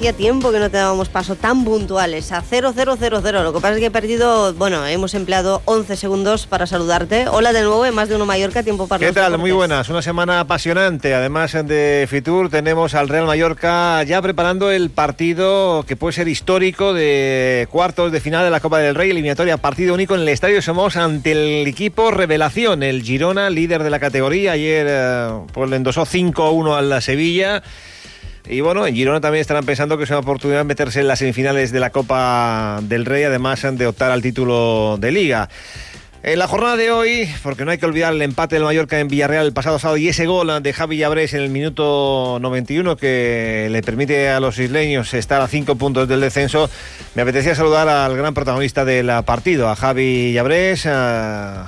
hacía tiempo que no te dábamos paso tan puntuales a 0000. Lo que pasa es que he perdido, bueno, hemos empleado 11 segundos para saludarte. Hola de nuevo, en más de uno Mallorca, tiempo para ¿Qué tal? Muy buenas, una semana apasionante. Además de Fitur tenemos al Real Mallorca ya preparando el partido que puede ser histórico de cuartos de final de la Copa del Rey, eliminatoria partido único en el Estadio Somos ante el equipo revelación, el Girona, líder de la categoría. Ayer eh, pues le endosó 5-1 a la Sevilla. Y bueno, en Girona también estarán pensando que es una oportunidad meterse en las semifinales de la Copa del Rey, además de optar al título de liga. En la jornada de hoy, porque no hay que olvidar el empate del Mallorca en Villarreal el pasado sábado y ese gol de Javi Llabrés en el minuto 91 que le permite a los isleños estar a cinco puntos del descenso, me apetecía saludar al gran protagonista del partido, a Javi Llabrés,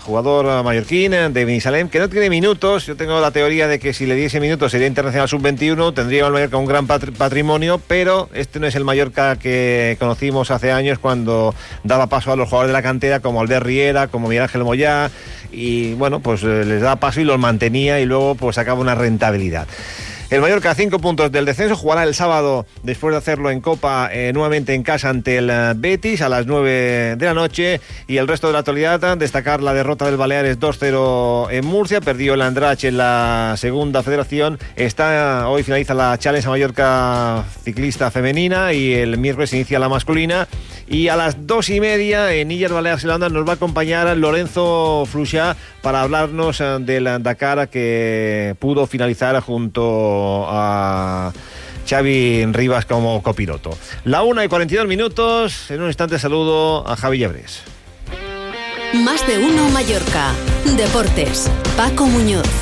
jugador mallorquín de Benisalem, que no tiene minutos. Yo tengo la teoría de que si le diese minutos sería internacional sub-21, tendría Mallorca un gran patrimonio, pero este no es el Mallorca que conocimos hace años cuando daba paso a los jugadores de la cantera como Albert Riera, como Miguel Ángel Moyá y bueno, pues eh, les da paso y los mantenía y luego pues acaba una rentabilidad. El Mallorca a cinco puntos del descenso jugará el sábado después de hacerlo en Copa eh, nuevamente en casa ante el eh, Betis a las 9 de la noche. Y el resto de la actualidad destacar la derrota del Baleares 2-0 en Murcia, perdió el Andrach en la segunda federación, está hoy finaliza la Challenge a Mallorca ciclista femenina y el miércoles inicia la masculina. Y a las dos y media en Illas Baleares Zelanda nos va a acompañar Lorenzo Fluchá para hablarnos eh, del Dakar que pudo finalizar junto a Xavi Rivas como copiloto. La 1 y 42 minutos. En un instante saludo a Javi Llabres. Más de uno Mallorca. Deportes. Paco Muñoz.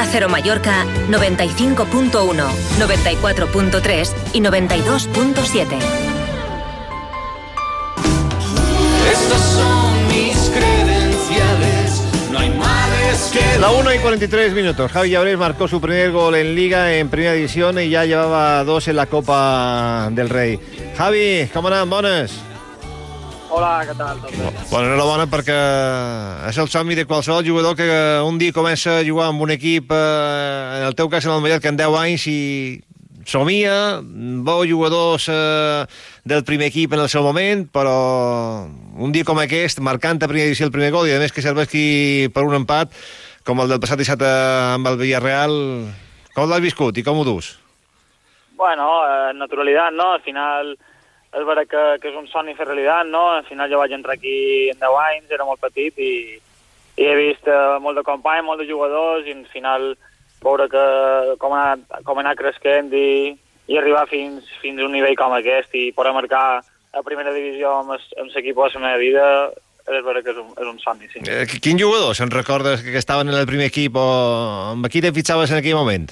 Onda Cero Mallorca 95.1, 94.3 y 92.7. Estas son mis credenciales, no hay males que... La 1 y 43 minutos. Javi Llabrés marcó su primer gol en Liga en Primera División y ya llevaba dos en la Copa del Rey. Javi, ¿cómo andan? Bones? Hola, què tal? Tot bé? Bueno, enhorabona perquè és el somni de qualsevol jugador que un dia comença a jugar amb un equip, eh, en el teu cas en el Mallorca, en 10 anys, i somia, veu jugadors eh, del primer equip en el seu moment, però un dia com aquest, marcant a primera edició el primer gol, i a més que serveixi per un empat, com el del passat dissabte amb el Villarreal, com l'has viscut i com ho dus? Bueno, eh, naturalidad, ¿no? Al final és vera que, que és un somni fer realitat, no? Al final jo vaig entrar aquí en 10 anys, era molt petit i, i he vist eh, molt de companys, molt de jugadors i al final veure que com ha com ha anat cresquent i, i arribar fins, fins a un nivell com aquest i poder marcar a primera divisió amb, es, amb l'equip de la meva vida és vera que és un, és un somni, sí. Eh, quin jugador se'n recordes que estaven en el primer equip o amb qui te fitxaves en aquell moment?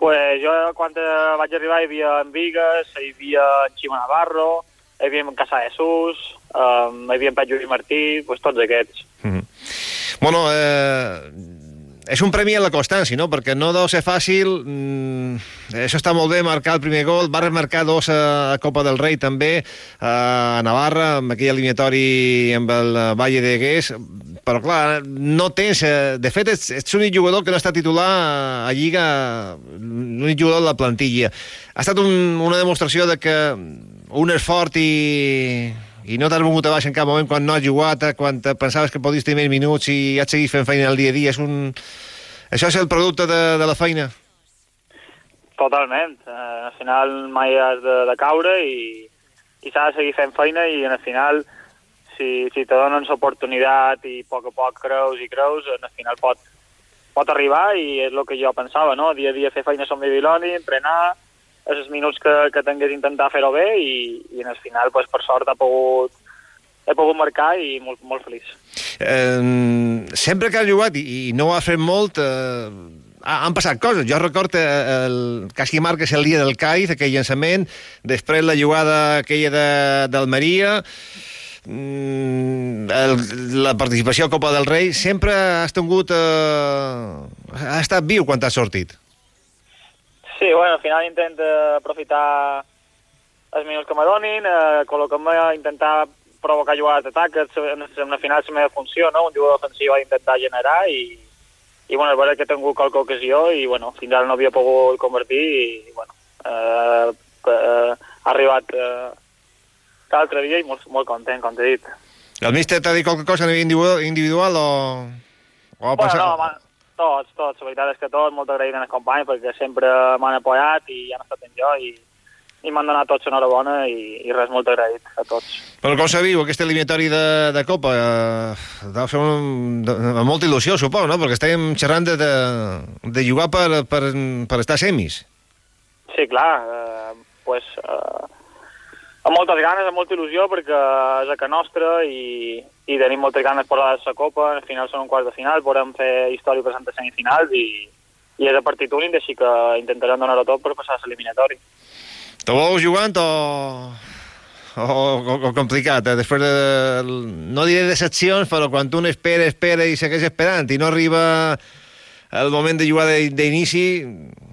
Pues jo quan vaig arribar hi havia en Vigues, hi havia en Ximo Navarro, hi havia en Casa Jesús, um, hi havia en Pep Lluís Martí, pues tots aquests. Mm -hmm. Bueno, eh, és un premi a la constància, no? Perquè no deu ser fàcil. Mm, això està molt bé, marcar el primer gol. Va remarcar dos a Copa del Rei també, a Navarra, amb aquell eliminatori amb el Valle de Gués. Però, clar, no tens... De fet, ets, ets l'únic jugador que no està titular a Lliga, l'únic jugador de la plantilla. Ha estat un, una demostració de que un és fort i, i no t'has volgut a baix en cap moment quan no has jugat, eh, quan pensaves que podies tenir més minuts i has seguit fent feina el dia a dia. És un... Això és el producte de, de la feina. Totalment. Eh, al final mai has de, de caure i, i s'ha de seguir fent feina i al final si, si te donen l'oportunitat i a poc a poc creus i creus, al final pot, pot arribar i és el que jo pensava, no? Dia a dia fer feina som Bibiloni, entrenar, els minuts que, que tingués intentar fer-ho bé i, i en el final, pues, per sort, ha pogut, he pogut marcar i molt, molt feliç. Eh, sempre que has jugat i, i no ho has fet molt, eh, han passat coses. Jo recordo eh, el quasi marques el dia del Caiz, aquell llançament, després la jugada aquella de, d'Almeria, mm, el, la participació a Copa del Rei, sempre has tingut... Eh, has estat viu quan t'has sortit. Sí, bueno, al final intento aprofitar els minuts que me donin, eh, col·locar-me intentar provocar jugades d'atac, en, la final és la meva funció, no? Un jugador ofensiu ha d'intentar generar i, i bueno, és veritat que he tingut qualque ocasió i bueno, fins ara no havia pogut convertir i bueno, eh, eh, ha arribat eh, l'altre dia i molt, molt content, com t'he dit. El míster t'ha dit qualque cosa a nivell individual, individual o... o Bueno, passat... no, man, tots, tots, la veritat és que tots, molt agraït als companys perquè sempre m'han apoyat i han estat en jo i, i m'han donat tots enhorabona i, i res, molt agraït a tots. Però com viu aquest eliminatori de, de Copa? Eh, deu ser un, de, amb molta il·lusió, suposo, no? Perquè estàvem xerrant de, de, de jugar per, per, per estar semis. Sí, clar, eh, pues, eh, amb moltes ganes, amb molta il·lusió, perquè és a casa nostra i, i tenim moltes ganes per la Copa, al final són un quart de final, podem fer història per a semifinals i, i és a partit únic, així que intentarem donar-ho tot per passar a l'eliminatori. Te veus jugant o, o, o, o complicat? Eh? Després de, no diré decepcions, però quan un espera, espera i segueix esperant i no arriba el moment de jugar de- d'inici,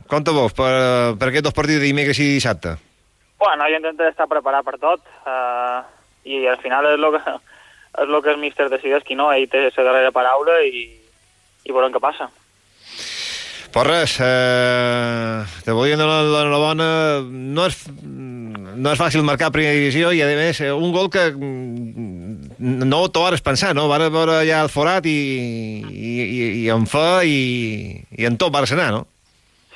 com te veus per, per aquests dos partits de dimecres i dissabte? Bueno, jo intento estar preparat per tot eh, i al final és el que, és lo que el míster decideix qui no, ell té la darrera paraula i, i veurem què passa. Pues res, eh, te volia donar l'enhorabona. No és, no és fàcil marcar primera divisió i, a més, eh, un gol que mm, no t'ho hares pensar, no? Vas veure ja el forat i, i, i, i en fe i, i en tot vas anar, no?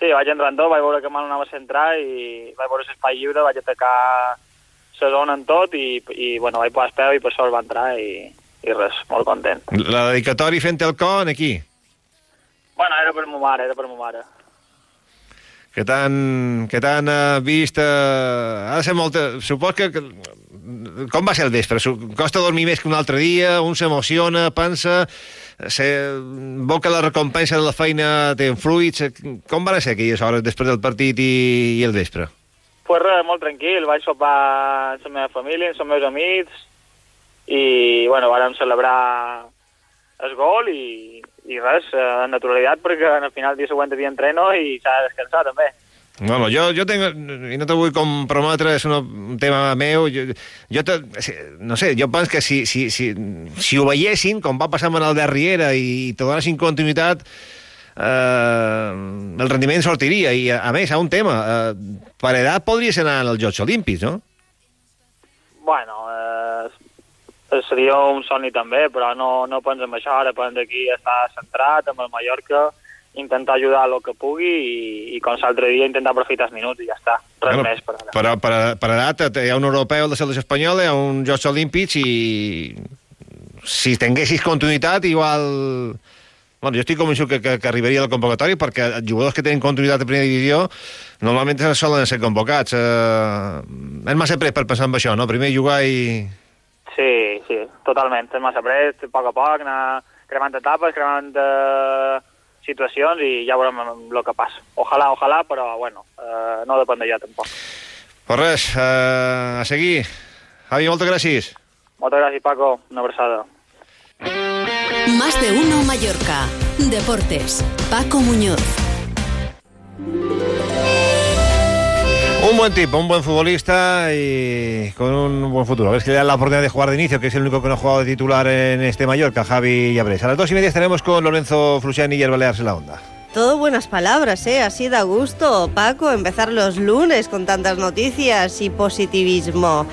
Sí, vaig entrar en tot, vaig veure que mal anava a centrar i vaig veure l'espai lliure, vaig atacar la zona en tot i, i bueno, vaig posar peu i per sort va entrar i, i res, molt content. La dedicatòria fent el con aquí, Bueno, era per ma mare, era per ma mare. que t'han que t'han eh, vist... Eh, ha de ser molta... Supos que, que... Com va ser el vespre? Costa dormir més que un altre dia, un s'emociona, pensa... Se, veu que la recompensa de la feina té influïts. Com van ser aquelles hores després del partit i, i el vespre? Pues res, molt tranquil, vaig sopar amb la meva família, amb els meus amics i, bueno, vàrem celebrar el gol i, i res, eh, en naturalitat, perquè al final el dia següent havia entreno i s'ha de descansar també. Bueno, jo, jo tengo, i no te vull comprometre, és un tema meu, jo, jo te, no sé, jo penso que si, si, si, si ho veiessin, com va passar amb el Derriera, i te donessin continuïtat, eh, el rendiment sortiria. I, a, més, a un tema, eh, per edat podries anar als Jocs Olímpics, no? Bueno, eh, seria un somni també, però no, no penso en això, ara penso aquí estar centrat amb el Mallorca, intentar ajudar el que pugui i, i com l'altre dia intentar aprofitar els minuts i ja està, res Bueno, més per ara. Per, per, per edat, hi ha un europeu de selecció espanyola, hi ha un Jocs Olímpics i si tinguessis continuïtat, igual... Bueno, jo estic convençut que, que, que arribaria a la convocatòria perquè els jugadors que tenen continuïtat a primera divisió normalment solen ser convocats. Eh, és massa pres per pensar en això, no? Primer jugar i... Sí, sí, totalment. És massa pres, a poc a poc, anar cremant etapes, cremant eh, situacions i ja veurem el que passa. Ojalà, ojalà, però bueno, eh, no depèn de jo tampoc. Pues res, eh, a seguir. Javi, moltes gràcies. Moltes gràcies, Paco. Una abraçada. Más de uno Mallorca. Deportes. Paco Muñoz. Un buen tipo, un buen futbolista y con un buen futuro. A ver si le dan la oportunidad de jugar de inicio, que es el único que no ha jugado de titular en este Mallorca, Javi Llabrés. A las dos y media estaremos con Lorenzo Flusiani y el Baleares en la onda. Todo buenas palabras, ¿eh? Así da gusto, Paco, empezar los lunes con tantas noticias y positivismo.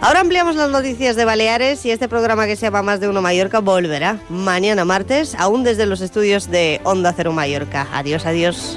Ahora ampliamos las noticias de Baleares y este programa que se llama Más de Uno Mallorca volverá mañana martes, aún desde los estudios de Onda Cero Mallorca. Adiós, adiós.